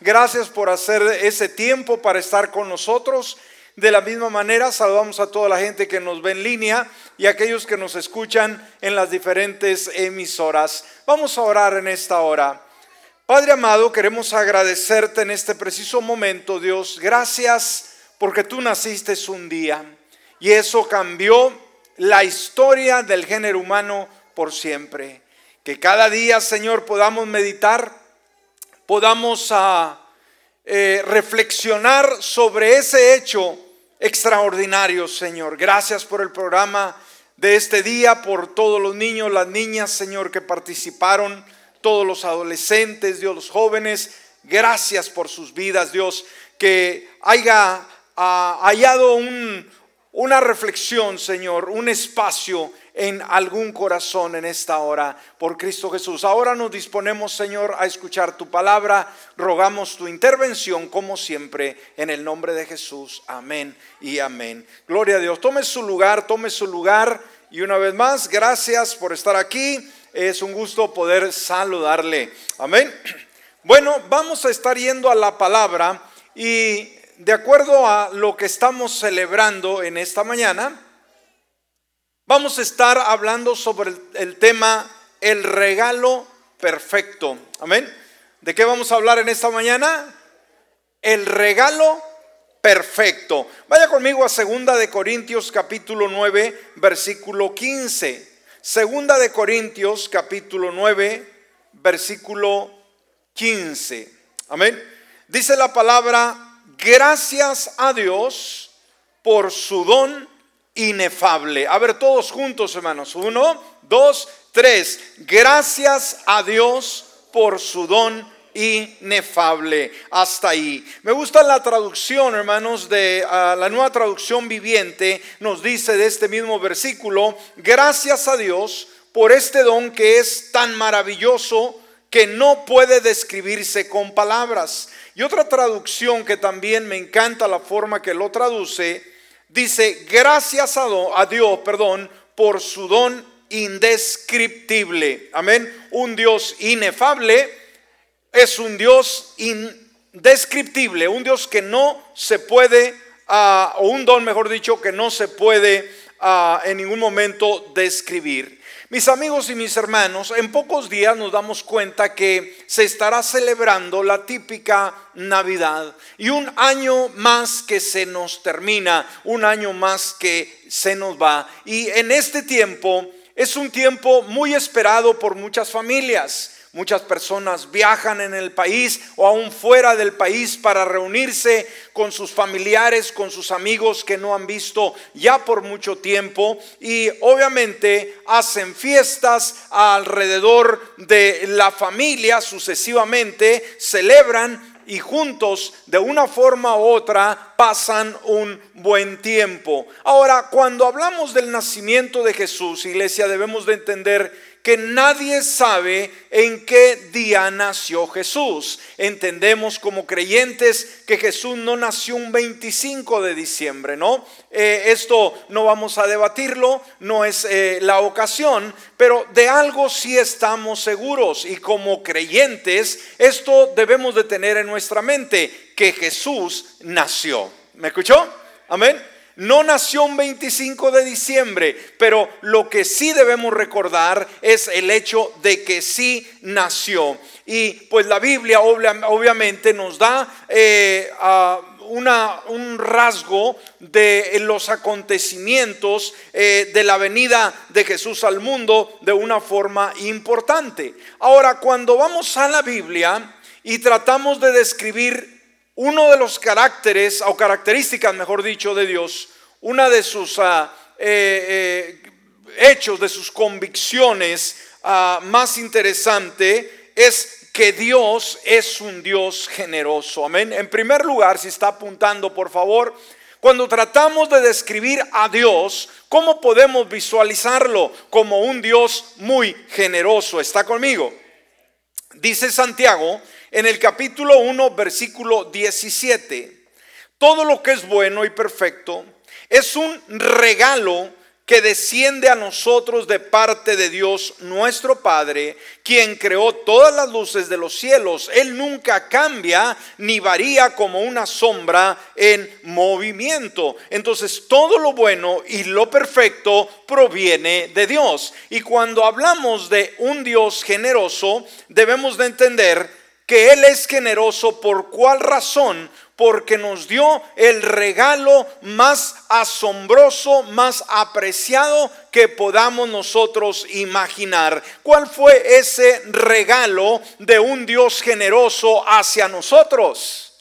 Gracias por hacer ese tiempo para estar con nosotros. De la misma manera, saludamos a toda la gente que nos ve en línea y a aquellos que nos escuchan en las diferentes emisoras. Vamos a orar en esta hora. Padre amado, queremos agradecerte en este preciso momento, Dios. Gracias porque tú naciste un día y eso cambió la historia del género humano por siempre. Que cada día, Señor, podamos meditar podamos a, eh, reflexionar sobre ese hecho extraordinario, Señor. Gracias por el programa de este día, por todos los niños, las niñas, Señor, que participaron, todos los adolescentes, Dios, los jóvenes. Gracias por sus vidas, Dios, que haya ah, hallado un, una reflexión, Señor, un espacio en algún corazón en esta hora por Cristo Jesús. Ahora nos disponemos, Señor, a escuchar tu palabra. Rogamos tu intervención, como siempre, en el nombre de Jesús. Amén y amén. Gloria a Dios. Tome su lugar, tome su lugar. Y una vez más, gracias por estar aquí. Es un gusto poder saludarle. Amén. Bueno, vamos a estar yendo a la palabra y de acuerdo a lo que estamos celebrando en esta mañana, Vamos a estar hablando sobre el, tema el regalo perfecto. Amén. ¿De qué vamos a hablar en esta mañana? El regalo perfecto. Vaya conmigo a Segunda de Corintios capítulo 9, versículo 15. Segunda de Corintios capítulo 9, versículo 15. Amén. Dice la palabra, gracias a Dios por su don inefable. A ver, todos juntos, hermanos. Uno, dos, tres. Gracias a Dios por su don inefable. Hasta ahí. Me gusta la traducción, hermanos, de ah, la nueva traducción viviente. Nos dice de este mismo versículo, gracias a Dios por este don que es tan maravilloso que no puede describirse con palabras. Y otra traducción que también me encanta la forma que lo traduce, dice, gracias a, Dios, perdón, por su don indescriptible. Amén. Un Dios inefable es un Dios indescriptible, un Dios que no se puede, ah, o un don, mejor dicho, que no se puede ah, en ningún momento describir. Mis amigos y mis hermanos, en pocos días nos damos cuenta que se estará celebrando la típica Navidad y un año más que se nos termina, un año más que se nos va. Y en este tiempo es un tiempo muy esperado por muchas familias. Muchas personas viajan en el país o aún fuera del país para reunirse con sus familiares, con sus amigos que no han visto ya por mucho tiempo y obviamente hacen fiestas alrededor de la familia sucesivamente, celebran y juntos de una forma u otra pasan un buen tiempo. Ahora, cuando hablamos del nacimiento de Jesús, iglesia, debemos de entender que nadie sabe en qué día nació Jesús. Entendemos como creyentes que Jesús no nació un 25 de diciembre, ¿no? Eh, esto no vamos a debatirlo, no es eh, la ocasión, pero de algo sí estamos seguros y como creyentes esto debemos de tener en nuestra mente, que Jesús nació. ¿Me escuchó? Amén. No nació un 25 de diciembre, pero lo que sí debemos recordar es el hecho de que sí nació. Y pues la Biblia obviamente nos da eh, un rasgo de los acontecimientos eh, de la venida de Jesús al mundo de una forma importante. Ahora, cuando vamos a la Biblia y tratamos de describir uno de los caracteres, o características, mejor dicho, de Dios, una de sus ah, eh, eh, hechos, de sus convicciones ah, más interesante es que Dios es un Dios generoso. Amén. En primer lugar, si está apuntando, por favor, cuando tratamos de describir a Dios, ¿cómo podemos visualizarlo? Como un Dios muy generoso. ¿Está conmigo? Dice Santiago en el capítulo 1, versículo 17, todo lo que es bueno y perfecto es un regalo que desciende a nosotros de parte de Dios nuestro Padre, quien creó todas las luces de los cielos. Él nunca cambia ni varía como una sombra en movimiento. Entonces todo lo bueno y lo perfecto proviene de Dios. Y cuando hablamos de un Dios generoso, debemos de entender que Él es generoso por cuál razón porque nos dio el regalo más asombroso, más apreciado que podamos nosotros imaginar. ¿Cuál fue ese regalo de un Dios generoso hacia nosotros?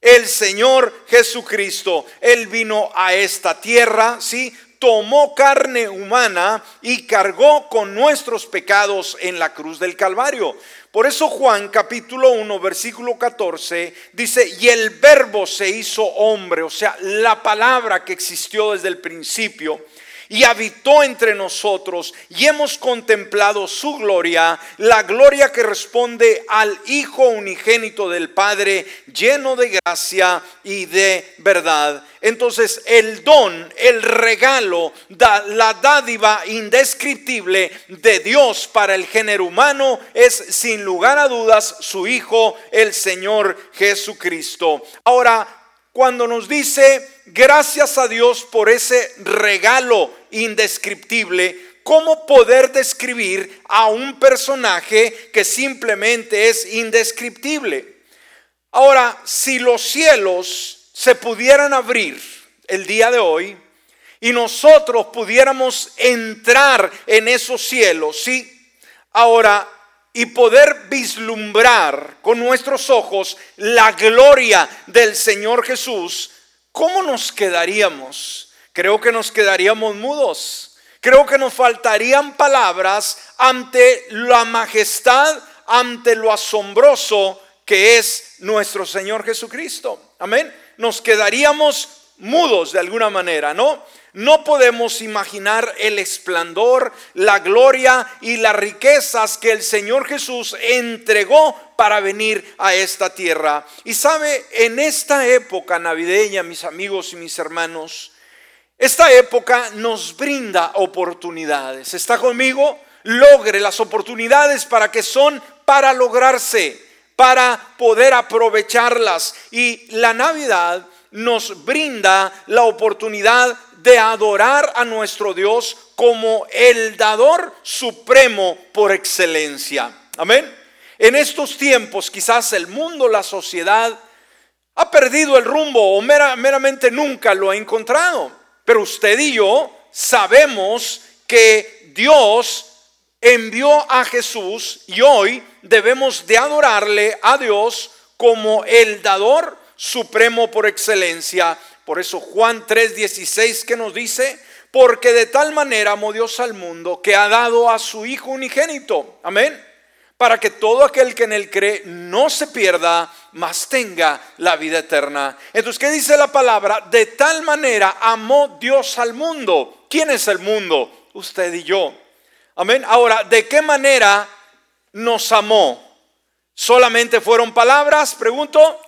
El Señor Jesucristo, Él vino a esta tierra, ¿sí? tomó carne humana y cargó con nuestros pecados en la cruz del Calvario. Por eso Juan capítulo 1 versículo 14 dice, y el verbo se hizo hombre, o sea, la palabra que existió desde el principio y habitó entre nosotros y hemos contemplado su gloria, la gloria que responde al Hijo unigénito del Padre, lleno de gracia y de verdad. Entonces el don, el regalo, la dádiva indescriptible de Dios para el género humano es sin lugar a dudas su Hijo, el Señor Jesucristo. Ahora, cuando nos dice gracias a Dios por ese regalo indescriptible, ¿cómo poder describir a un personaje que simplemente es indescriptible? Ahora, si los cielos se pudieran abrir el día de hoy y nosotros pudiéramos entrar en esos cielos, ¿sí? Ahora, y poder vislumbrar con nuestros ojos la gloria del Señor Jesús, ¿cómo nos quedaríamos? Creo que nos quedaríamos mudos. Creo que nos faltarían palabras ante la majestad, ante lo asombroso que es nuestro Señor Jesucristo. Amén. Nos quedaríamos mudos de alguna manera, ¿no? No podemos imaginar el esplendor, la gloria y las riquezas que el Señor Jesús entregó para venir a esta tierra. Y sabe, en esta época navideña, mis amigos y mis hermanos, esta época nos brinda oportunidades. ¿Está conmigo? Logre las oportunidades para que son para lograrse, para poder aprovecharlas. Y la Navidad nos brinda la oportunidad de adorar a nuestro Dios como el dador supremo por excelencia. Amén. En estos tiempos quizás el mundo, la sociedad, ha perdido el rumbo o meramente nunca lo ha encontrado. Pero usted y yo sabemos que Dios envió a Jesús y hoy debemos de adorarle a Dios como el dador supremo por excelencia por eso Juan 3:16 que nos dice, porque de tal manera amó Dios al mundo que ha dado a su Hijo unigénito. Amén. Para que todo aquel que en él cree no se pierda, mas tenga la vida eterna. Entonces, ¿qué dice la palabra? De tal manera amó Dios al mundo. ¿Quién es el mundo? Usted y yo. Amén. Ahora, ¿de qué manera nos amó? ¿Solamente fueron palabras? Pregunto.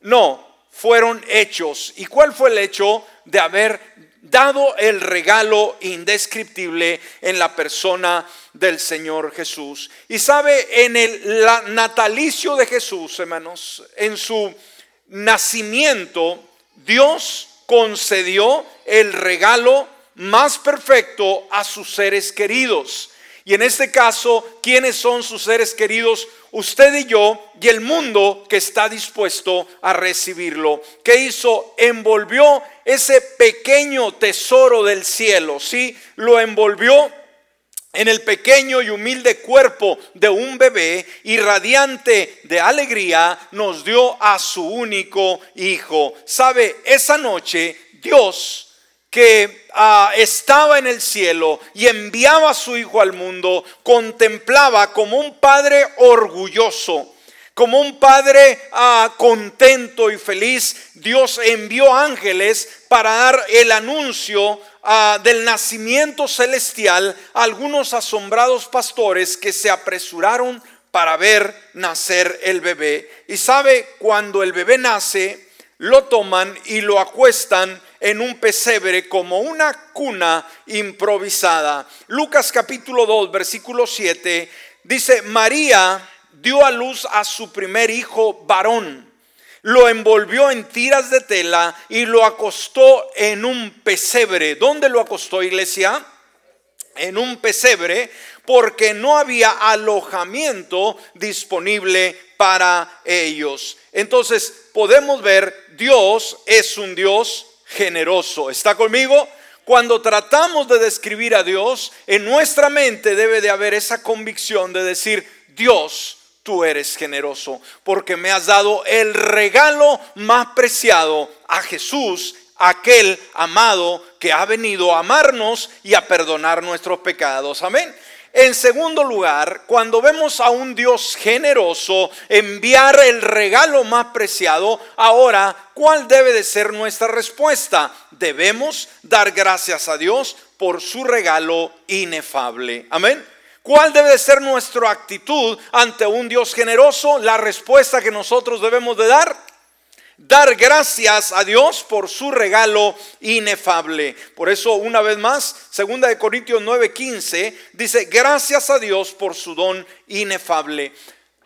No, fueron hechos. ¿Y cuál fue el hecho de haber dado el regalo indescriptible en la persona del Señor Jesús? Y sabe, en el natalicio de Jesús, hermanos, en su nacimiento, Dios concedió el regalo más perfecto a sus seres queridos. Y en este caso, ¿quiénes son sus seres queridos? usted y yo y el mundo que está dispuesto a recibirlo. ¿Qué hizo? Envolvió ese pequeño tesoro del cielo, ¿sí? Lo envolvió en el pequeño y humilde cuerpo de un bebé y radiante de alegría nos dio a su único hijo. ¿Sabe? Esa noche Dios que ah, estaba en el cielo y enviaba a su Hijo al mundo, contemplaba como un padre orgulloso, como un padre ah, contento y feliz. Dios envió ángeles para dar el anuncio ah, del nacimiento celestial algunos asombrados pastores que se apresuraron para ver nacer el bebé. Y sabe, cuando el bebé nace, lo toman y lo acuestan en un pesebre como una cuna improvisada. Lucas capítulo 2, versículo 7 dice, María dio a luz a su primer hijo varón lo envolvió en tiras de tela y lo acostó en un pesebre. ¿Dónde lo acostó, iglesia? En un pesebre, porque no había alojamiento disponible para ellos. Entonces podemos ver, Dios es un Dios generoso. ¿Está conmigo? Cuando tratamos de describir a Dios, en nuestra mente debe de haber esa convicción de decir, Dios tú eres generoso, porque me has dado el regalo más preciado a Jesús, aquel amado que ha venido a amarnos y a perdonar nuestros pecados. Amén. En segundo lugar, cuando vemos a un Dios generoso enviar el regalo más preciado, ahora, ¿cuál debe de ser nuestra respuesta? Debemos dar gracias a Dios por su regalo inefable. Amén. ¿Cuál debe ser nuestra actitud ante un Dios generoso? La respuesta que nosotros debemos de dar. Dar gracias a Dios por su regalo inefable. Por eso, una vez más, segunda de Corintios 9:15 dice, gracias a Dios por su don inefable.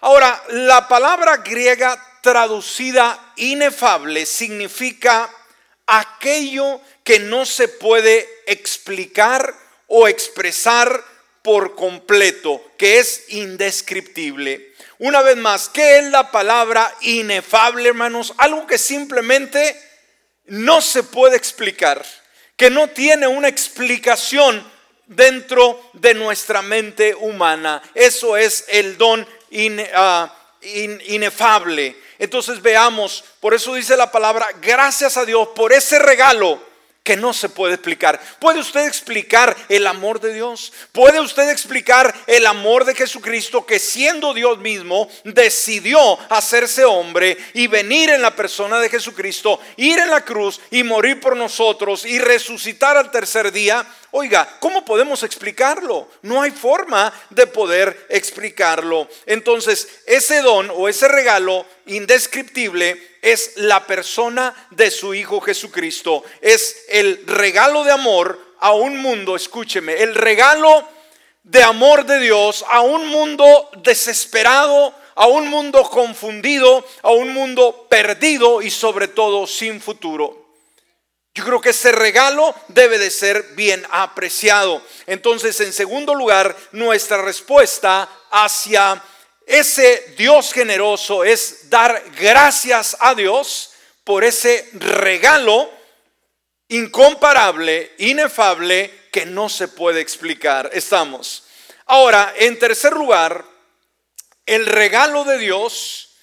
Ahora, la palabra griega traducida inefable significa aquello que no se puede explicar o expresar por completo, que es indescriptible. Una vez más, ¿qué es la palabra inefable, hermanos? Algo que simplemente no se puede explicar, que no tiene una explicación dentro de nuestra mente humana. Eso es el don ah, inefable. Entonces veamos, por eso dice la palabra, gracias a Dios por ese regalo que no se puede explicar. ¿Puede usted explicar el amor de Dios? ¿Puede usted explicar el amor de Jesucristo que siendo Dios mismo decidió hacerse hombre y venir en la persona de Jesucristo, ir en la cruz y morir por nosotros y resucitar al tercer día? Oiga, ¿cómo podemos explicarlo? No hay forma de poder explicarlo. Entonces, ese don o ese regalo indescriptible es la persona de su Hijo Jesucristo. Es el regalo de amor a un mundo, escúcheme, el regalo de amor de Dios a un mundo desesperado, a un mundo confundido, a un mundo perdido y sobre todo sin futuro. Yo creo que ese regalo debe de ser bien apreciado. Entonces, en segundo lugar, nuestra respuesta hacia ese Dios generoso es dar gracias a Dios por ese regalo incomparable, inefable, que no se puede explicar. Estamos. Ahora, en tercer lugar, el regalo de Dios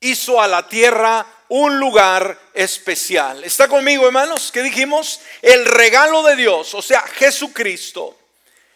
hizo a la tierra un lugar especial. ¿Está conmigo, hermanos? ¿Qué dijimos? El regalo de Dios, o sea, Jesucristo,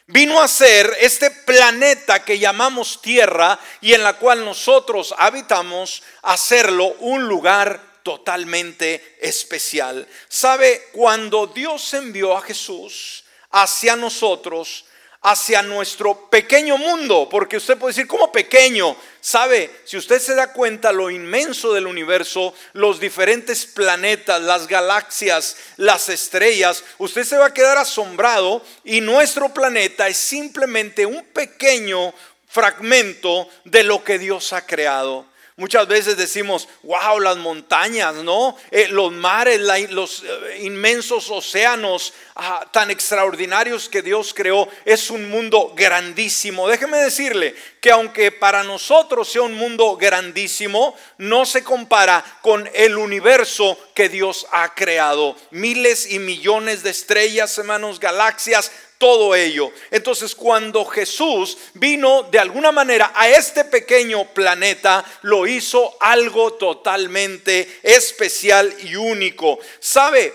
vino a ser este planeta que llamamos Tierra y en la cual nosotros habitamos, hacerlo un lugar totalmente especial. ¿Sabe? Cuando Dios envió a Jesús hacia nosotros, hacia nuestro pequeño mundo, porque usted puede decir, ¿cómo pequeño? Sabe, si usted se da cuenta lo inmenso del universo, los diferentes planetas, las galaxias, las estrellas, usted se va a quedar asombrado y nuestro planeta es simplemente un pequeño fragmento de lo que Dios ha creado. Muchas veces decimos, wow, las montañas, ¿no? Eh, los mares, los eh, inmensos océanos ah, tan extraordinarios que Dios creó. Es un mundo grandísimo. Déjeme decirle que aunque para nosotros sea un mundo grandísimo, no se compara con el universo que Dios ha creado. Miles y millones de estrellas, hermanos, galaxias, todo ello. Entonces cuando Jesús vino de alguna manera a este pequeño planeta, lo hizo algo totalmente especial y único. ¿Sabe?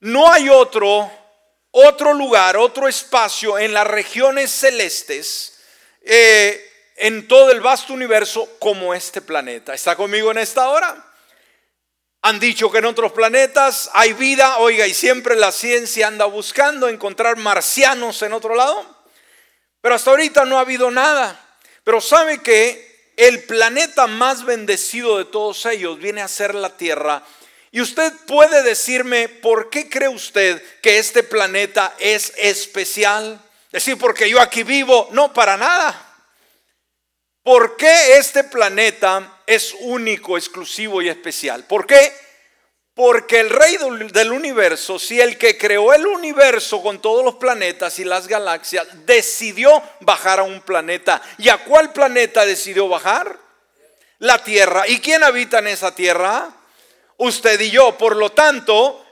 No hay otro, otro lugar, otro espacio en las regiones celestes, eh, en todo el vasto universo como este planeta. ¿Está conmigo en esta hora? Han dicho que en otros planetas hay vida, oiga, y siempre la ciencia anda buscando encontrar marcianos en otro lado. Pero hasta ahorita no ha habido nada. Pero sabe que el planeta más bendecido de todos ellos viene a ser la Tierra. Y usted puede decirme, ¿por qué cree usted que este planeta es especial? Decir, porque yo aquí vivo, no, para nada. ¿Por qué este planeta es único, exclusivo y especial? ¿Por qué? Porque el rey del universo, si el que creó el universo con todos los planetas y las galaxias, decidió bajar a un planeta. ¿Y a cuál planeta decidió bajar? La Tierra. ¿Y quién habita en esa Tierra? Usted y yo. Por lo tanto,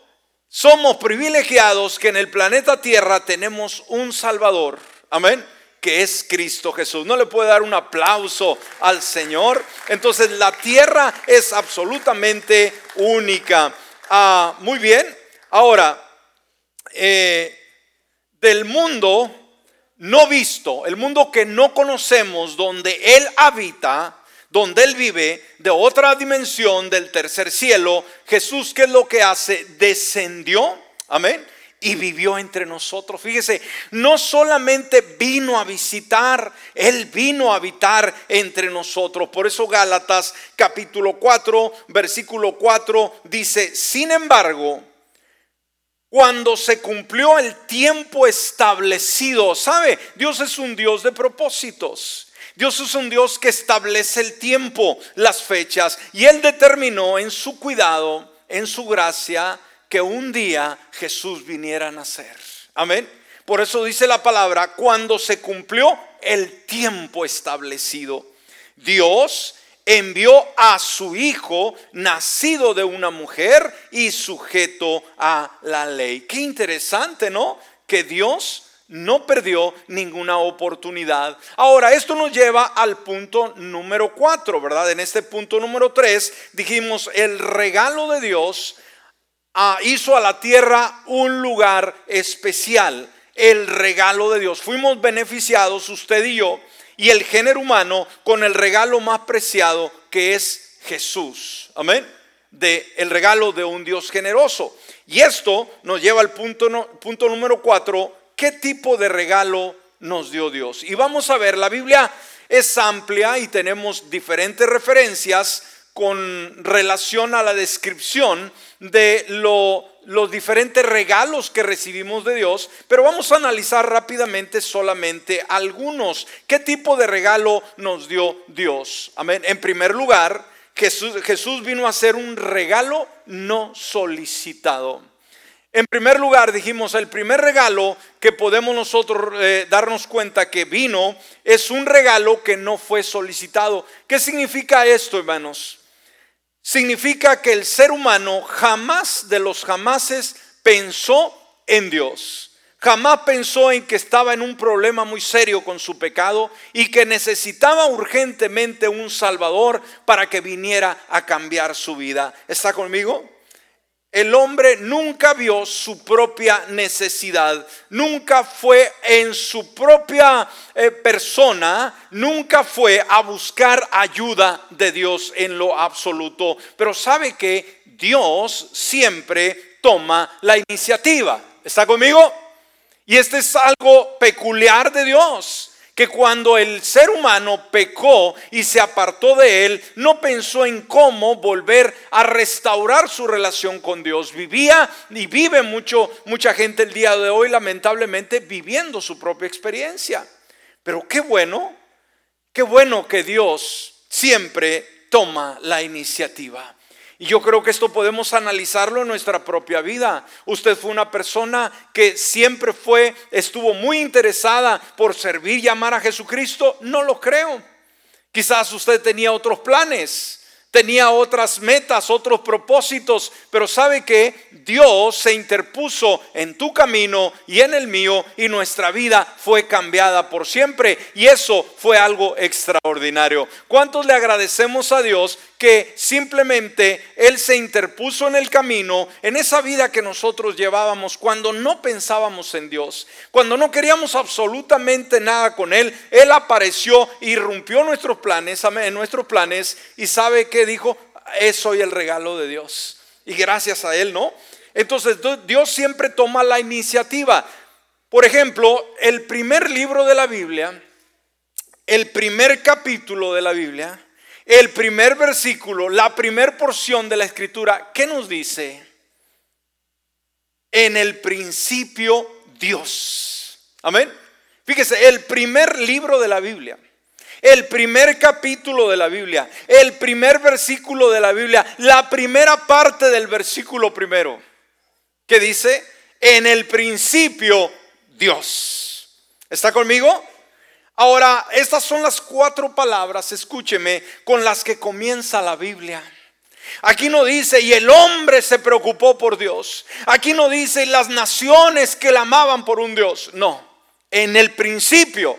somos privilegiados que en el planeta Tierra tenemos un Salvador. Amén que es Cristo Jesús. ¿No le puede dar un aplauso al Señor? Entonces la tierra es absolutamente única. Ah, muy bien. Ahora, eh, del mundo no visto, el mundo que no conocemos, donde Él habita, donde Él vive, de otra dimensión, del tercer cielo, Jesús, ¿qué es lo que hace? Descendió, amén, y vivió entre nosotros. Fíjese, no solamente vino a visitar, Él vino a habitar entre nosotros. Por eso Gálatas capítulo 4, versículo 4 dice, sin embargo, cuando se cumplió el tiempo establecido, ¿sabe? Dios es un Dios de propósitos. Dios es un Dios que establece el tiempo, las fechas, y Él determinó en su cuidado, en su gracia, que un día Jesús viniera a nacer. Amén. Por eso dice la palabra, cuando se cumplió el tiempo establecido, Dios envió a su hijo nacido de una mujer y sujeto a la ley. Qué interesante, ¿no? Que Dios no perdió ninguna oportunidad. Ahora, esto nos lleva al punto número cuatro, ¿verdad? En este punto número tres dijimos, el regalo de Dios hizo a la tierra un lugar especial, el regalo de Dios. Fuimos beneficiados, usted y yo, y el género humano, con el regalo más preciado que es Jesús. Amén. De el regalo de un Dios generoso. Y esto nos lleva al punto, punto número cuatro. ¿Qué tipo de regalo nos dio Dios? Y vamos a ver, la Biblia es amplia y tenemos diferentes referencias con relación a la descripción de los diferentes regalos que recibimos de Dios, pero vamos a analizar rápidamente solamente algunos. ¿Qué tipo de regalo nos dio Dios? Amén. En primer lugar, Jesús, vino a ser un regalo no solicitado. En primer lugar, dijimos, el primer regalo que podemos nosotros eh, darnos cuenta que vino es un regalo que no fue solicitado. ¿Qué significa esto, hermanos? Significa que el ser humano jamás de los jamases pensó en Dios. Jamás pensó en que estaba en un problema muy serio con su pecado y que necesitaba urgentemente un Salvador para que viniera a cambiar su vida. ¿Está conmigo? El hombre nunca vio su propia necesidad, nunca fue en su propia eh, persona, nunca fue a buscar ayuda de Dios en lo absoluto. Pero sabe que Dios siempre toma la iniciativa. ¿Está conmigo? Y este es algo peculiar de Dios que cuando el ser humano pecó y se apartó de él, no pensó en cómo volver a restaurar su relación con Dios. Vivía y vive mucho mucha gente el día de hoy lamentablemente viviendo su propia experiencia. Pero qué bueno, qué bueno que Dios siempre toma la iniciativa. Y yo creo que esto podemos analizarlo en nuestra propia vida. Usted fue una persona que siempre fue, estuvo muy interesada por servir y amar a Jesucristo. No lo creo. Quizás usted tenía otros planes tenía otras metas, otros propósitos, pero sabe que Dios se interpuso en tu camino y en el mío y nuestra vida fue cambiada por siempre y eso fue algo extraordinario. ¿Cuántos le agradecemos a Dios que simplemente Él se interpuso en el camino, en esa vida que nosotros llevábamos cuando no pensábamos en Dios, cuando no queríamos absolutamente nada con Él, Él apareció, irrumpió nuestros planes, en nuestros planes y sabe que dijo, es el regalo de Dios. Y gracias a Él, ¿no? Entonces Dios siempre toma la iniciativa. Por ejemplo, el primer libro de la Biblia, el primer capítulo de la Biblia, el primer versículo, la primer porción de la escritura, ¿qué nos dice? En el principio Dios. Amén. Fíjese, el primer libro de la Biblia, el primer capítulo de la Biblia, el primer versículo de la Biblia, la primera parte del versículo primero, que dice, en el principio Dios. ¿Está conmigo? Ahora, estas son las cuatro palabras, escúcheme, con las que comienza la Biblia. Aquí no dice, y el hombre se preocupó por Dios. Aquí no dice, las naciones que la amaban por un Dios. No, en el principio,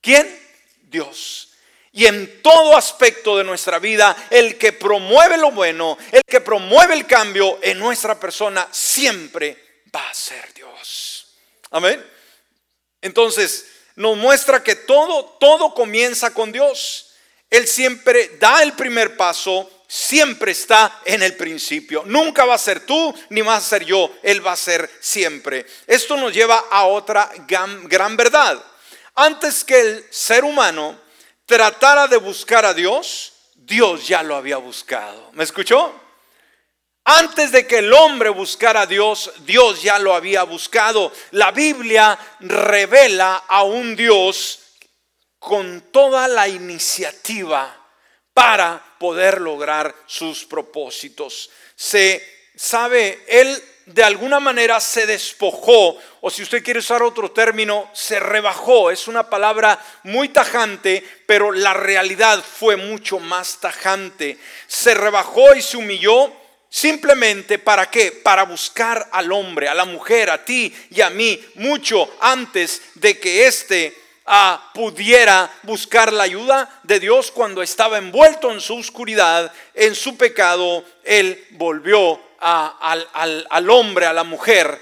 ¿quién? Dios. Y en todo aspecto de nuestra vida, el que promueve lo bueno, el que promueve el cambio en nuestra persona, siempre va a ser Dios. Amén. Entonces, nos muestra que todo, todo comienza con Dios. Él siempre da el primer paso, siempre está en el principio. Nunca va a ser tú, ni va a ser yo, Él va a ser siempre. Esto nos lleva a otra gran, gran verdad. Antes que el ser humano tratara de buscar a Dios, Dios ya lo había buscado. ¿Me escuchó? Antes de que el hombre buscara a Dios, Dios ya lo había buscado. La Biblia revela a un Dios con toda la iniciativa para poder lograr sus propósitos. Se sabe, él de alguna manera se despojó, o si usted quiere usar otro término, se rebajó. Es una palabra muy tajante, pero la realidad fue mucho más tajante. Se rebajó y se humilló Simplemente para qué? Para buscar al hombre, a la mujer, a ti y a mí, mucho antes de que éste ah, pudiera buscar la ayuda de Dios cuando estaba envuelto en su oscuridad, en su pecado, Él volvió al, al hombre, a la mujer,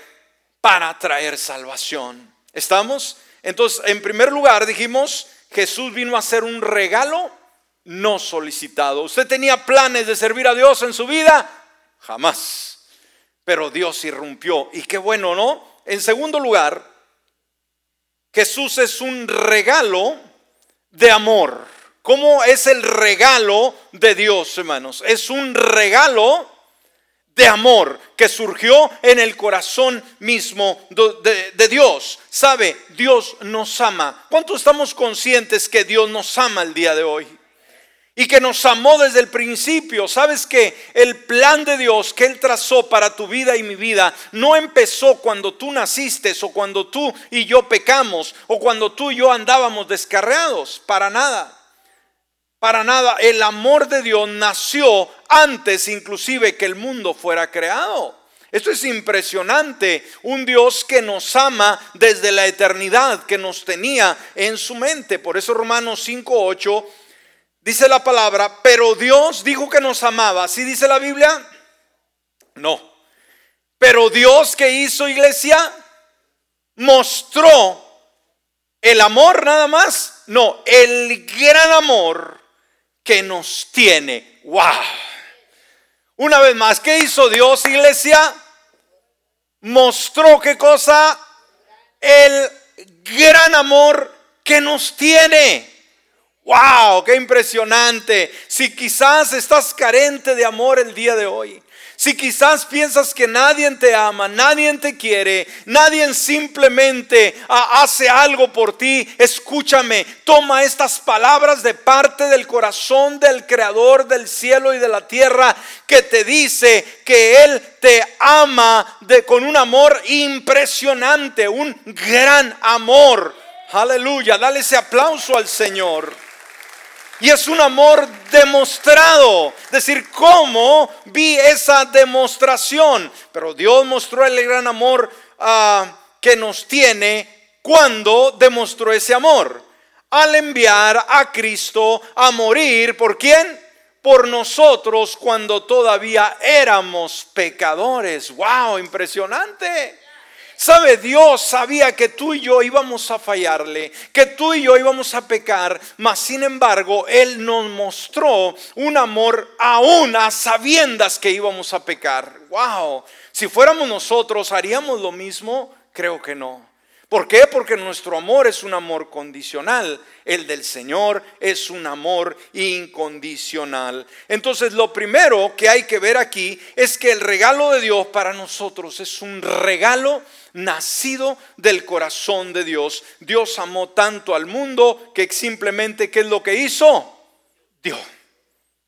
para traer salvación. ¿Estamos? Entonces, en primer lugar dijimos, Jesús vino a ser un regalo no solicitado. ¿Usted tenía planes de servir a Dios en su vida? Jamás. Pero Dios irrumpió. Y qué bueno, ¿no? En segundo lugar, Jesús es un regalo de amor. ¿Cómo es el regalo de Dios, hermanos? Es un regalo de amor que surgió en el corazón mismo de, de, Dios. ¿Sabe? Dios nos ama. ¿Cuánto estamos conscientes que Dios nos ama el día de hoy? Y que nos amó desde el principio. Sabes que el plan de Dios que Él trazó para tu vida y mi vida no empezó cuando tú naciste o cuando tú y yo pecamos o cuando tú y yo andábamos descarreados. Para nada. Para nada. El amor de Dios nació antes inclusive que el mundo fuera creado. Esto es impresionante. Un Dios que nos ama desde la eternidad, que nos tenía en su mente. Por eso Romanos 5.8 Dice la palabra, pero Dios dijo que nos amaba. ¿Así dice la Biblia? No. Pero Dios que hizo iglesia mostró el amor nada más. No, el gran amor que nos tiene. ¡Wow! Una vez más, ¿qué hizo Dios, iglesia? Mostró qué cosa? El gran amor que nos tiene. ¡Wow! ¡Qué impresionante! Si quizás estás carente de amor el día de hoy, si quizás piensas que nadie te ama, nadie te quiere, nadie simplemente ah, hace algo por ti, escúchame, toma estas palabras de parte del corazón del Creador del cielo y de la tierra que te dice que Él te ama de, con un amor impresionante, un gran amor. Aleluya, dale ese aplauso al Señor. Y es un amor demostrado. Decir, ¿cómo vi esa demostración? Pero Dios mostró el gran amor ah, que nos tiene cuando demostró ese amor. Al enviar a Cristo a morir, ¿por quién? Por nosotros cuando todavía éramos pecadores. ¡Wow! Impresionante. Sabe, Dios sabía que tú y yo íbamos a fallarle, que tú y yo íbamos a pecar, mas sin embargo Él nos mostró un amor aún a sabiendas que íbamos a pecar. Wow, si fuéramos nosotros, ¿haríamos lo mismo? Creo que no. ¿Por qué? Porque nuestro amor es un amor condicional. El del Señor es un amor incondicional. Entonces lo primero que hay que ver aquí es que el regalo de Dios para nosotros es un regalo nacido del corazón de Dios. Dios amó tanto al mundo que simplemente, ¿qué es lo que hizo? Dios.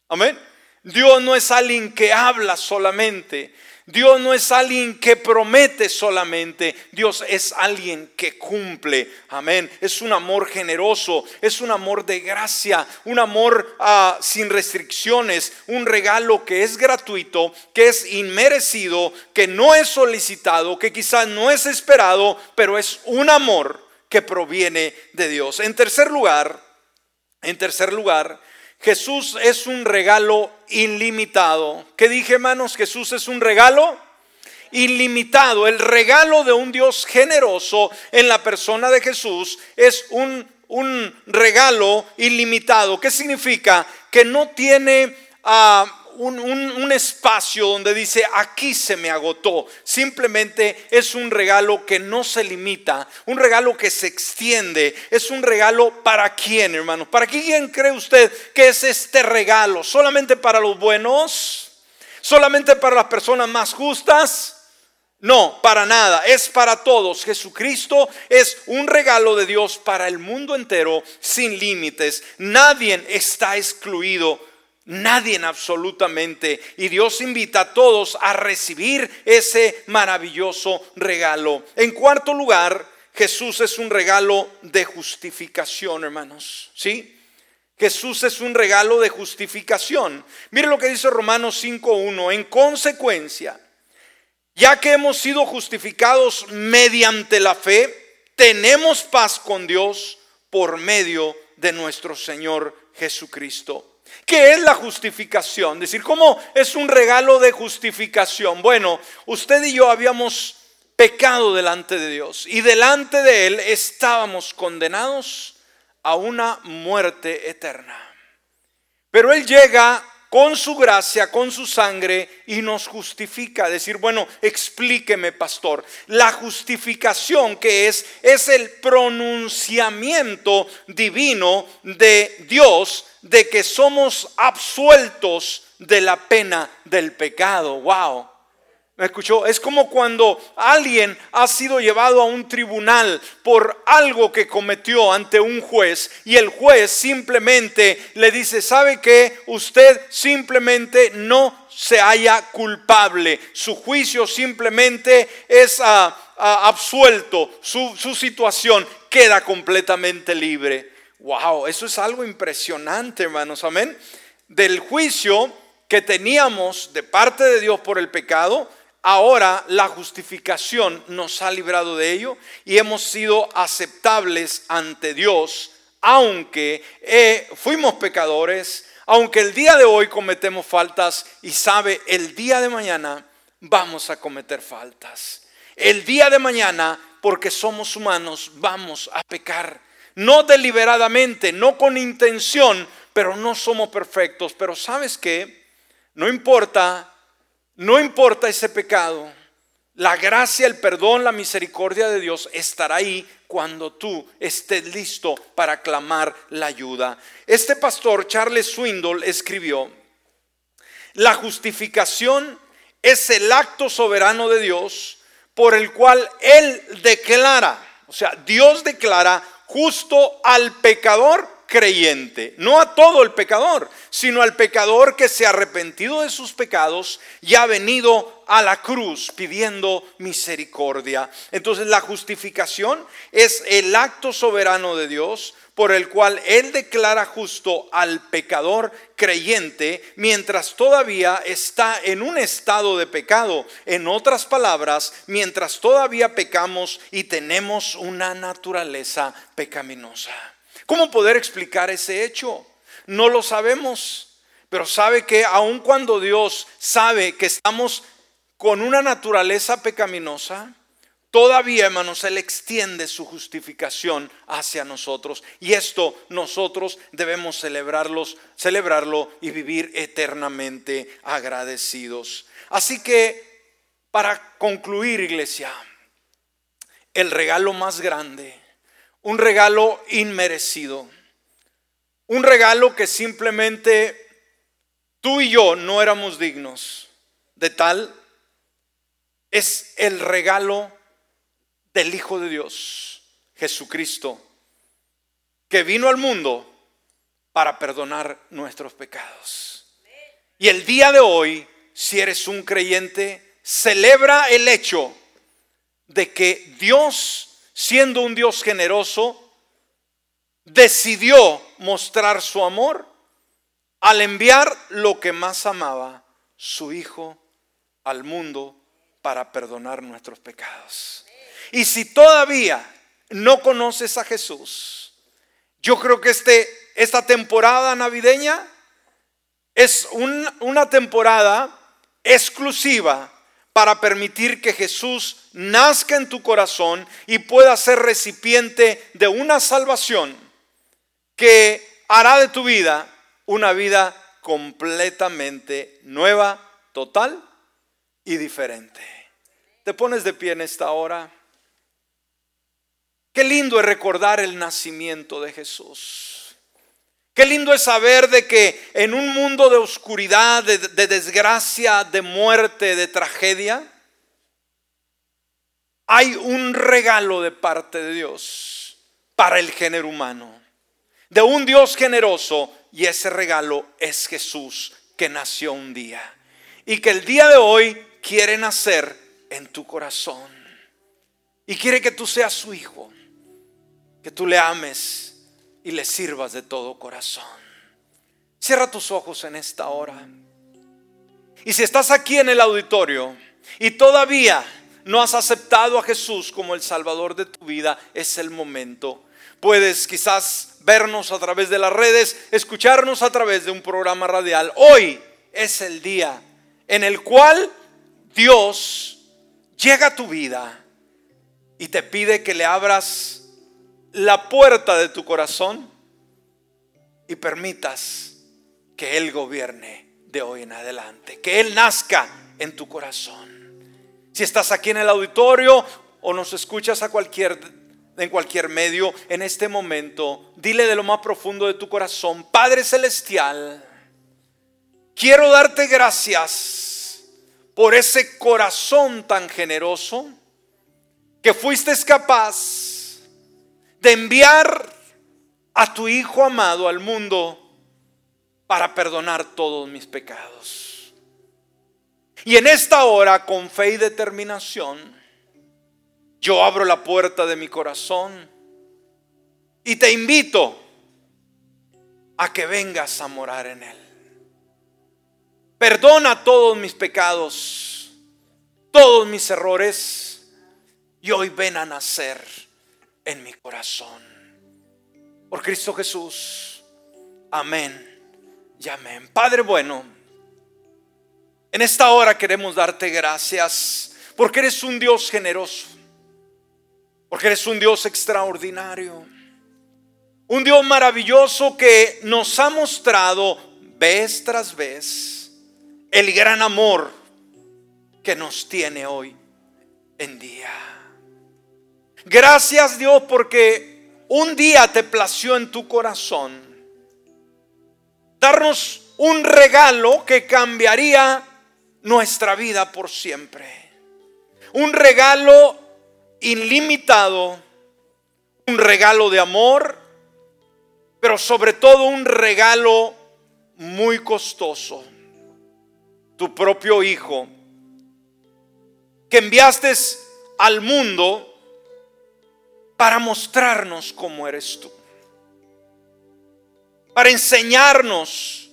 Amén. Dios no es alguien que habla solamente. Dios no es alguien que promete solamente, Dios es alguien que cumple. Amén. Es un amor generoso, es un amor de gracia, un amor ah, sin restricciones, un regalo que es gratuito, que es inmerecido, que no es solicitado, que quizás no es esperado, pero es un amor que proviene de Dios. En tercer lugar, en tercer lugar, Jesús es un regalo ilimitado. ¿Qué dije, hermanos? Jesús es un regalo ilimitado. El regalo de un Dios generoso en la persona de Jesús es un, un regalo ilimitado. ¿Qué significa? Que no tiene... Uh, un, espacio donde dice, aquí se me agotó. Simplemente es un regalo que no se limita, un regalo que se extiende. Es un regalo para quién, hermano. ¿Para quién cree usted que es este regalo? ¿Solamente para los buenos? ¿Solamente para las personas más justas? No, para nada, es para todos. Jesucristo es un regalo de Dios para el mundo entero sin límites. Nadie está excluido Nadie absolutamente. Y Dios invita a todos a recibir ese maravilloso regalo. En cuarto lugar, Jesús es un regalo de justificación, hermanos. ¿Sí? Jesús es un regalo de justificación. Mire lo que dice Romanos 5.1. En consecuencia, ya que hemos sido justificados mediante la fe, tenemos paz con Dios por medio de nuestro Señor Jesucristo. ¿Qué es la justificación? Decir, ¿cómo es un regalo de justificación? Bueno, usted y yo habíamos pecado delante de Dios y delante de Él estábamos condenados a una muerte eterna. Pero Él llega con su gracia, con su sangre y nos justifica. Decir, bueno, explíqueme, pastor. La justificación que es es el pronunciamiento divino de Dios de que somos absueltos de la pena del pecado. Wow. ¿Me escuchó? Es como cuando alguien ha sido llevado a un tribunal por algo que cometió ante un juez y el juez simplemente le dice, ¿sabe que Usted simplemente no se halla culpable. Su juicio simplemente es ah, ah, absuelto. Su, su situación queda completamente libre. Wow, eso es algo impresionante, hermanos. Amén. Del juicio que teníamos de parte de Dios por el pecado, ahora la justificación nos ha librado de ello y hemos sido aceptables ante Dios, aunque eh, fuimos pecadores, aunque el día de hoy cometemos faltas y sabe, el día de mañana vamos a cometer faltas. El día de mañana, porque somos humanos, vamos a pecar. No deliberadamente, no con intención, pero no somos perfectos. Pero sabes qué? No importa no importa ese pecado, la gracia, el perdón, la misericordia de Dios estará ahí cuando tú estés listo para clamar la ayuda. Este pastor Charles Swindle escribió, la justificación es el acto soberano de Dios por el cual Él declara, o sea, Dios declara justo al pecador creyente, no a todo el pecador, sino al pecador que se ha arrepentido de sus pecados y ha venido a la cruz pidiendo misericordia. Entonces la justificación es el acto soberano de Dios por el cual Él declara justo al pecador creyente mientras todavía está en un estado de pecado. En otras palabras, mientras todavía pecamos y tenemos una naturaleza pecaminosa. ¿Cómo poder explicar ese hecho? No lo sabemos, pero sabe que aun cuando Dios sabe que estamos con una naturaleza pecaminosa, todavía, hermanos, Él extiende su justificación hacia nosotros. Y esto nosotros debemos celebrarlos, celebrarlo y vivir eternamente agradecidos. Así que, para concluir, iglesia, el regalo más grande, un regalo inmerecido, un regalo que simplemente tú y yo no éramos dignos de tal, es el regalo del Hijo de Dios, Jesucristo, que vino al mundo para perdonar nuestros pecados. Y el día de hoy, si eres un creyente, celebra el hecho de que Dios, siendo un Dios generoso, decidió mostrar su amor al enviar lo que más amaba, su Hijo, al mundo para perdonar nuestros pecados. Y si todavía no conoces a Jesús, yo creo que este, esta temporada navideña es una temporada exclusiva para permitir que Jesús nazca en tu corazón y pueda ser recipiente de una salvación que hará de tu vida una vida completamente nueva, total y diferente. Te pones de pie en esta hora. Qué lindo es recordar el nacimiento de Jesús. Qué lindo es saber de que en un mundo de oscuridad, de, de, desgracia, de muerte, de tragedia, hay un regalo de parte de Dios para el género humano. De un Dios generoso y ese regalo es Jesús que nació un día y que el día de hoy quiere nacer en tu corazón y quiere que tú seas su hijo, que tú le ames y le sirvas de todo corazón. Cierra tus ojos en esta hora. Y si estás aquí en el auditorio y todavía no has aceptado a Jesús como el Salvador de tu vida, es el momento. Puedes quizás vernos a través de las redes, escucharnos a través de un programa radial. Hoy es el día en el cual Dios llega a tu vida y te pide que le abras la puerta de tu corazón y permitas que Él gobierne de hoy en adelante, que Él nazca en tu corazón. Si estás aquí en el auditorio o nos escuchas a cualquier en cualquier medio en este momento, dile de lo más profundo de tu corazón, Padre Celestial, quiero darte gracias por ese corazón tan generoso que fuiste capaz de enviar a tu Hijo amado al mundo para perdonar todos mis pecados. Y en esta hora, con fe y determinación, yo abro la puerta de mi corazón y te invito a que vengas a morar en él. Perdona todos mis pecados, todos mis errores y hoy ven a nacer en mi corazón. Por Cristo Jesús. Amén y amén. Padre bueno, en esta hora queremos darte gracias porque eres un Dios generoso. Porque eres un Dios extraordinario. Un Dios maravilloso que nos ha mostrado vez tras vez el gran amor que nos tiene hoy en día. Gracias Dios porque un día te plació en tu corazón darnos un regalo que cambiaría nuestra vida por siempre. Un regalo ilimitado, un regalo de amor, pero sobre todo un regalo muy costoso. Tu propio Hijo, que enviaste al mundo para mostrarnos cómo eres tú, para enseñarnos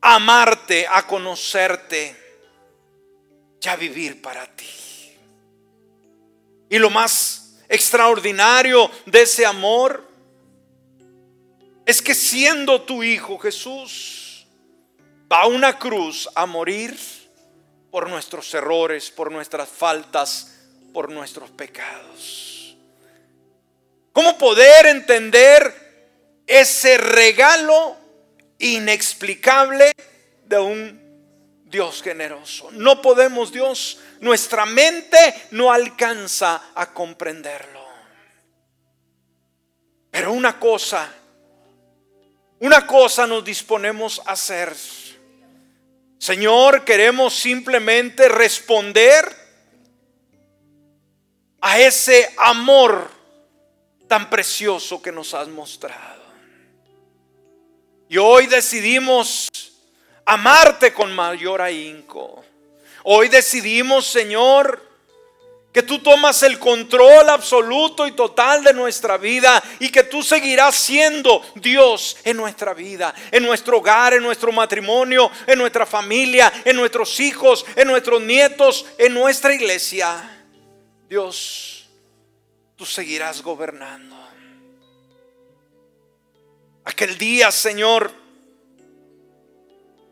a amarte, a conocerte y a vivir para ti. Y lo más extraordinario de ese amor es que siendo tu Hijo Jesús, va a una cruz a morir por nuestros errores, por nuestras faltas, por nuestros pecados. ¿Cómo poder entender ese regalo inexplicable de un Dios generoso. No podemos, Dios, nuestra mente no alcanza a comprenderlo. Pero una cosa, una cosa nos disponemos a hacer. Señor, queremos simplemente responder a ese amor tan precioso que nos has mostrado. Y hoy decidimos amarte con mayor ahínco. Hoy decidimos, Señor, que tú tomas el control absoluto y total de nuestra vida y que tú seguirás siendo Dios en nuestra vida, en nuestro hogar, en nuestro matrimonio, en nuestra familia, en nuestros hijos, en nuestros nietos, en nuestra iglesia. Dios, tú seguirás gobernando. Aquel día, Señor,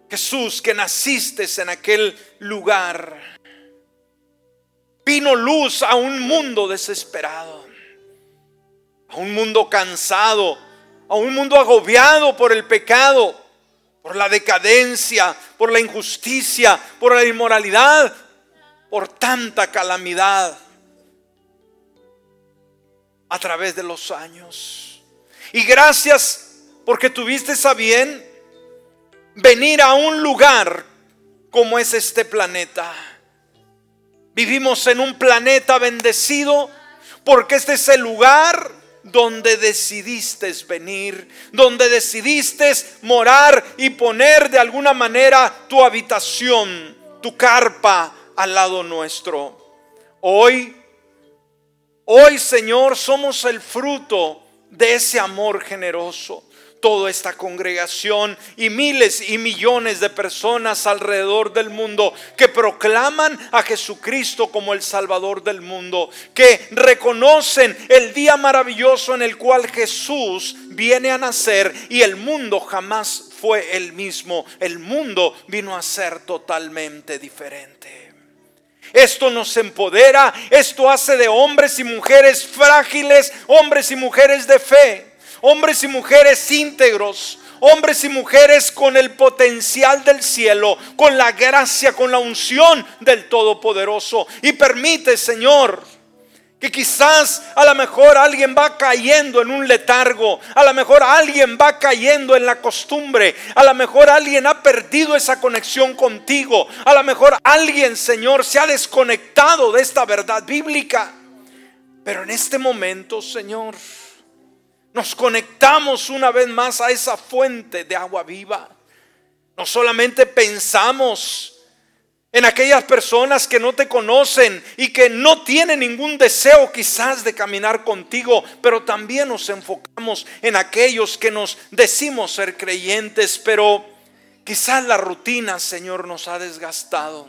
Jesús, que naciste en aquel lugar, vino luz a un mundo desesperado, a un mundo cansado, a un mundo agobiado por el pecado, por la decadencia, por la injusticia, por la inmoralidad, por tanta calamidad a través de los años. Y gracias porque tuviste a bien venir a un lugar como es este planeta. Vivimos en un planeta bendecido porque este es el lugar donde decidiste venir, donde decidiste morar y poner de alguna manera tu habitación, tu carpa al lado nuestro. Hoy, hoy Señor, somos el fruto de ese amor generoso toda esta congregación y miles y millones de personas alrededor del mundo que proclaman a Jesucristo como el Salvador del mundo, que reconocen el día maravilloso en el cual Jesús viene a nacer y el mundo jamás fue el mismo, el mundo vino a ser totalmente diferente. Esto nos empodera, esto hace de hombres y mujeres frágiles, hombres y mujeres de fe hombres y mujeres íntegros, hombres y mujeres con el potencial del cielo, con la gracia, con la unción del Todopoderoso. Y permite, Señor, que quizás a lo mejor alguien va cayendo en un letargo, a lo mejor alguien va cayendo en la costumbre, a lo mejor alguien ha perdido esa conexión contigo, a lo mejor alguien, Señor, se ha desconectado de esta verdad bíblica. Pero en este momento, Señor, nos conectamos una vez más a esa fuente de agua viva. No solamente pensamos en aquellas personas que no te conocen y que no tienen ningún deseo quizás de caminar contigo, pero también nos enfocamos en aquellos que nos decimos ser creyentes, pero quizás la rutina, Señor, nos ha desgastado.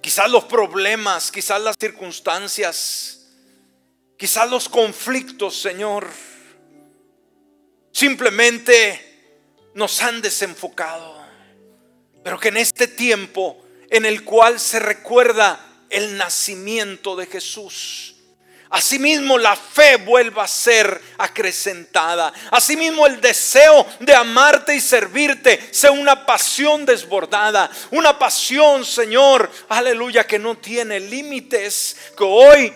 Quizás los problemas, quizás las circunstancias Quizás los conflictos, Señor, simplemente nos han desenfocado. Pero que en este tiempo en el cual se recuerda el nacimiento de Jesús, Asimismo la fe vuelva a ser acrecentada. Asimismo el deseo de amarte y servirte sea una pasión desbordada. Una pasión, Señor, aleluya, que no tiene límites. Que hoy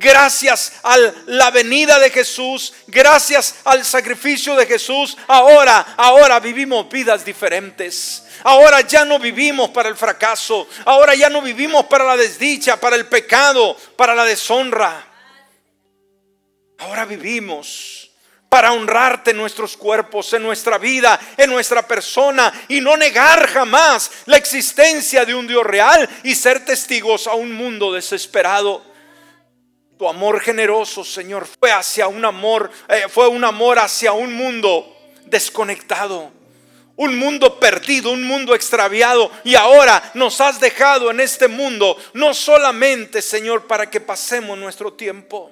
Gracias a la venida de Jesús, gracias al sacrificio de Jesús, ahora, ahora vivimos vidas diferentes. Ahora ya no vivimos para el fracaso, ahora ya no vivimos para la desdicha, para el pecado, para la deshonra. Ahora vivimos para honrarte en nuestros cuerpos, en nuestra vida, en nuestra persona y no negar jamás la existencia de un Dios real y ser testigos a un mundo desesperado. Tu amor generoso, Señor, fue hacia un amor, eh, fue un amor hacia un mundo desconectado, un mundo perdido, un mundo extraviado. Y ahora nos has dejado en este mundo, no solamente, Señor, para que pasemos nuestro tiempo,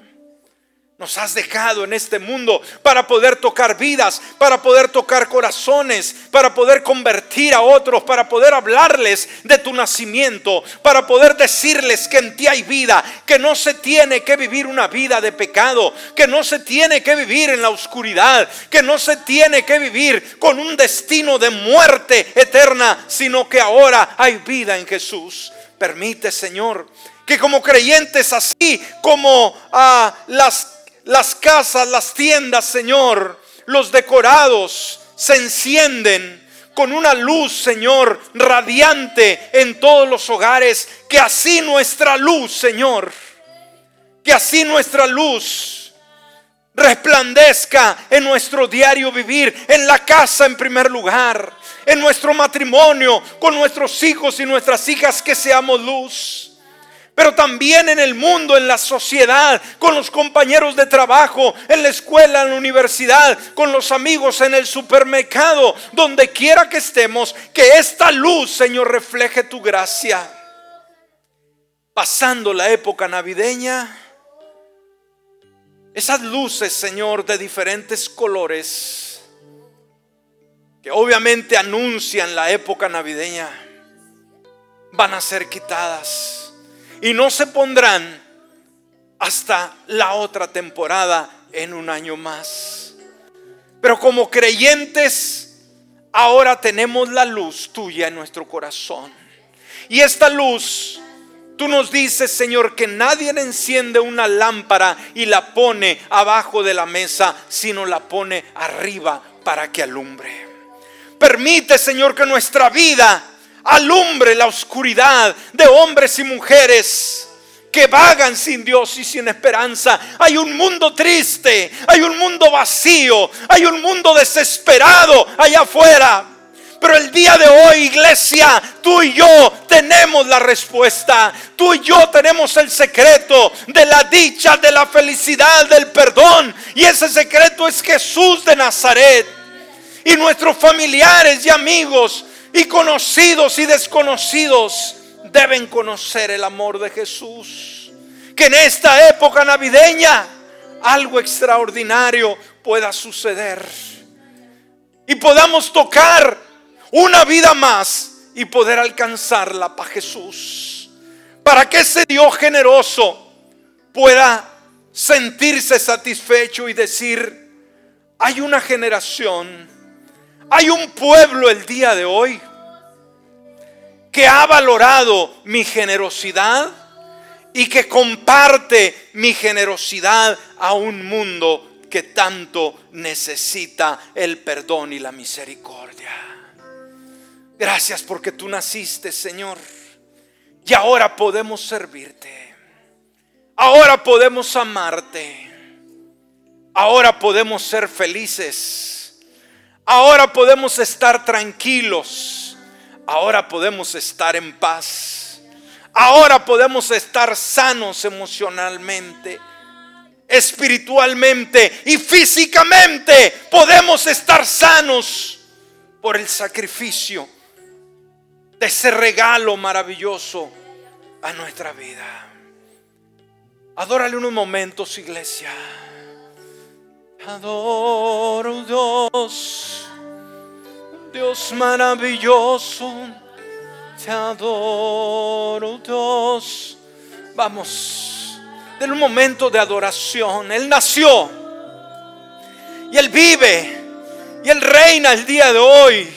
nos has dejado en este mundo para poder tocar vidas, para poder tocar corazones, para poder convertir a otros, para poder hablarles de tu nacimiento, para poder decirles que en ti hay vida, que no se tiene que vivir una vida de pecado, que no se tiene que vivir en la oscuridad, que no se tiene que vivir con un destino de muerte eterna, sino que ahora hay vida en Jesús. Permite, Señor, que como creyentes, así como a las las casas, las tiendas, Señor, los decorados se encienden con una luz, Señor, radiante en todos los hogares. Que así nuestra luz, Señor, que así nuestra luz resplandezca en nuestro diario vivir, en la casa en primer lugar, en nuestro matrimonio, con nuestros hijos y nuestras hijas, que seamos luz pero también en el mundo, en la sociedad, con los compañeros de trabajo, en la escuela, en la universidad, con los amigos, en el supermercado, donde quiera que estemos, que esta luz, Señor, refleje tu gracia. Pasando la época navideña, esas luces, Señor, de diferentes colores, que obviamente anuncian la época navideña, van a ser quitadas y no se pondrán hasta la otra temporada en un año más. Pero como creyentes, ahora tenemos la luz tuya en nuestro corazón. Y esta luz, tú nos dices, Señor, que nadie enciende una lámpara y la pone abajo de la mesa, sino la pone arriba para que alumbre. Permite, Señor, que nuestra vida alumbre la oscuridad de hombres y mujeres que vagan sin Dios y sin esperanza. Hay un mundo triste, hay un mundo vacío, hay un mundo desesperado allá afuera. Pero el día de hoy, iglesia, tú y yo tenemos la respuesta. Tú y yo tenemos el secreto de la dicha, de la felicidad, del perdón. Y ese secreto es Jesús de Nazaret. Y nuestros familiares y amigos y conocidos y desconocidos deben conocer el amor de Jesús. Que en esta época navideña algo extraordinario pueda suceder. Y podamos tocar una vida más y poder alcanzarla para Jesús. Para que ese Dios generoso pueda sentirse satisfecho y decir, hay una generación hay un pueblo el día de hoy que ha valorado mi generosidad y que comparte mi generosidad a un mundo que tanto necesita el perdón y la misericordia. Gracias porque tú naciste, Señor. Y ahora podemos servirte. Ahora podemos amarte. Ahora podemos ser felices Ahora podemos estar tranquilos. Ahora podemos estar en paz. Ahora podemos estar sanos emocionalmente, espiritualmente y físicamente. Podemos estar sanos por el sacrificio de ese regalo maravilloso a nuestra vida. Adórale unos momentos, iglesia. Adoro Dios, Dios maravilloso, te adoro Dios. Vamos, en un momento de adoración. Él nació y Él vive y Él reina el día de hoy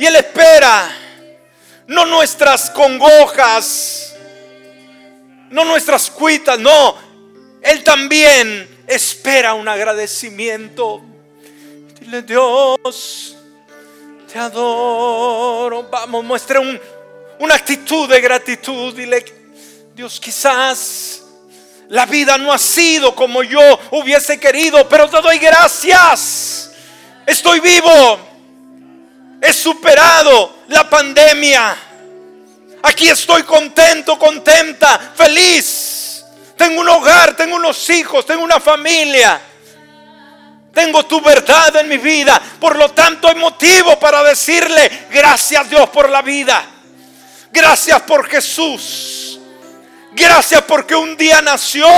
y Él espera no nuestras congojas, no nuestras cuitas, no, Él también espera un agradecimiento. Dile, Dios, te adoro. Vamos, muestre un, una actitud de gratitud. Dile, Dios, quizás la vida no ha sido como yo hubiese querido, pero te doy gracias. Estoy vivo. He superado la pandemia. Aquí estoy contento, contenta, feliz. Tengo un hogar, tengo unos hijos, tengo una familia. Tengo tu verdad en mi vida. Por lo tanto hay motivo para decirle gracias Dios por la vida. Gracias por Jesús. Gracias porque un día nació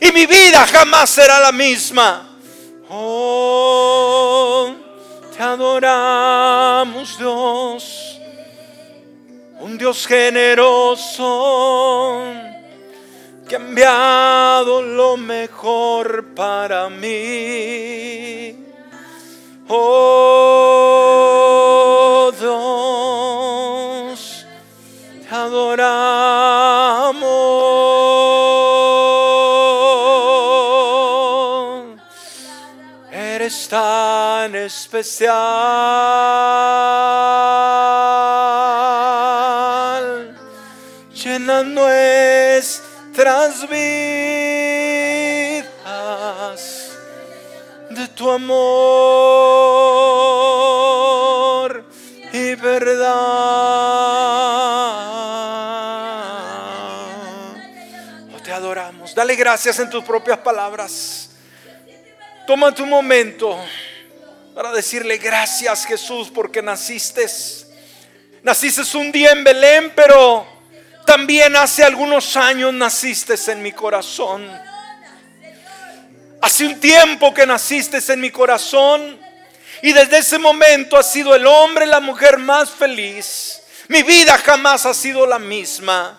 y mi vida jamás será la misma. Oh, te adoramos Dios, un Dios generoso que enviado lo mejor para mí. Oh Dios, te adoramos. Eres tan especial. Tu amor y verdad. Oh, te adoramos. Dale gracias en tus propias palabras. Toma tu momento para decirle gracias Jesús porque naciste. Naciste un día en Belén, pero también hace algunos años naciste en mi corazón. Hace un tiempo que naciste en mi corazón y desde ese momento has sido el hombre, la mujer más feliz. Mi vida jamás ha sido la misma.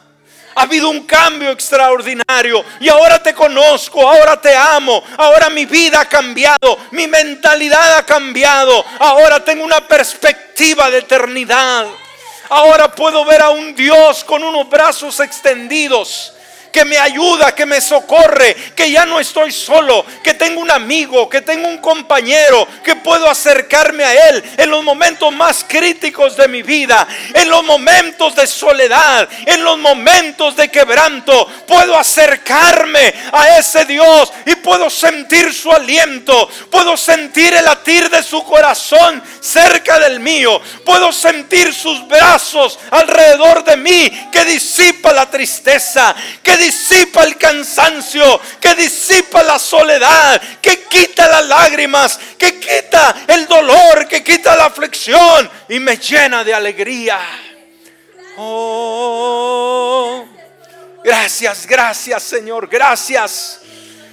Ha habido un cambio extraordinario y ahora te conozco, ahora te amo, ahora mi vida ha cambiado, mi mentalidad ha cambiado, ahora tengo una perspectiva de eternidad. Ahora puedo ver a un Dios con unos brazos extendidos que me ayuda, que me socorre, que ya no estoy solo, que tengo un amigo, que tengo un compañero, que puedo acercarme a Él en los momentos más críticos de mi vida, en los momentos de soledad, en los momentos de quebranto. Puedo acercarme a ese Dios y puedo sentir su aliento, puedo sentir el latir de su corazón cerca del mío, puedo sentir sus brazos alrededor de mí que disipa la tristeza, que disipa el cansancio, que disipa la soledad, que quita las lágrimas, que quita el dolor, que quita la aflicción y me llena de alegría. Oh, gracias, gracias Señor, gracias.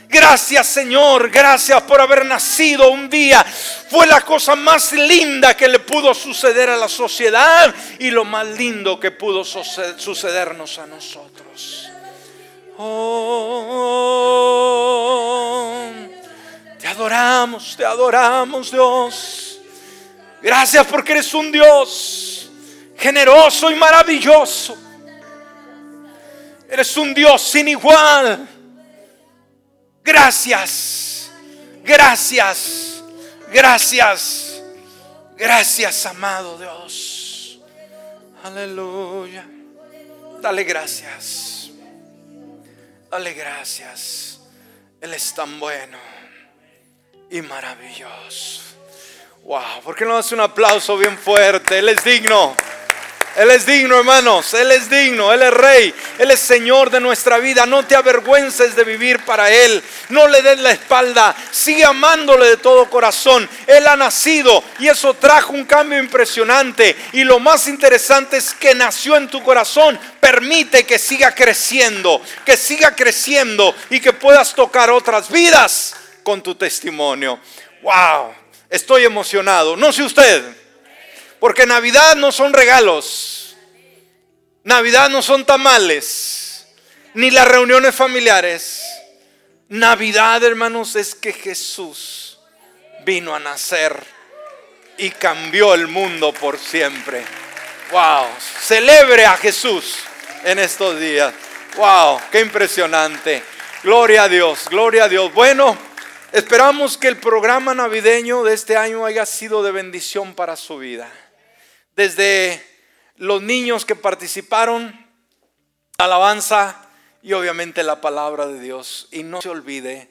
Gracias Señor, gracias por haber nacido un día. Fue la cosa más linda que le pudo suceder a la sociedad y lo más lindo que pudo sucedernos a nosotros. Oh, te adoramos, te adoramos Dios. Gracias porque eres un Dios generoso y maravilloso. Eres un Dios sin igual. Gracias, gracias, gracias, gracias, amado Dios. Aleluya. Dale gracias. Dale gracias. Él es tan bueno y maravilloso. Wow, ¿por qué no hace un aplauso bien fuerte? Él es digno. Él es digno, hermanos. Él es digno. Él es rey. Él es Señor de nuestra vida. No te avergüences de vivir para Él. No le des la espalda. Sigue amándole de todo corazón. Él ha nacido y eso trajo un cambio impresionante. Y lo más interesante es que nació en tu corazón. Permite que siga creciendo. Que siga creciendo y que puedas tocar otras vidas con tu testimonio. Wow. Estoy emocionado. No sé usted. Porque Navidad no son regalos. Navidad no son tamales. Ni las reuniones familiares. Navidad, hermanos, es que Jesús vino a nacer y cambió el mundo por siempre. Wow, celebre a Jesús en estos días. Wow, qué impresionante. Gloria a Dios, gloria a Dios. Bueno, esperamos que el programa navideño de este año haya sido de bendición para su vida desde los niños que participaron, alabanza y obviamente la palabra de Dios. Y no se olvide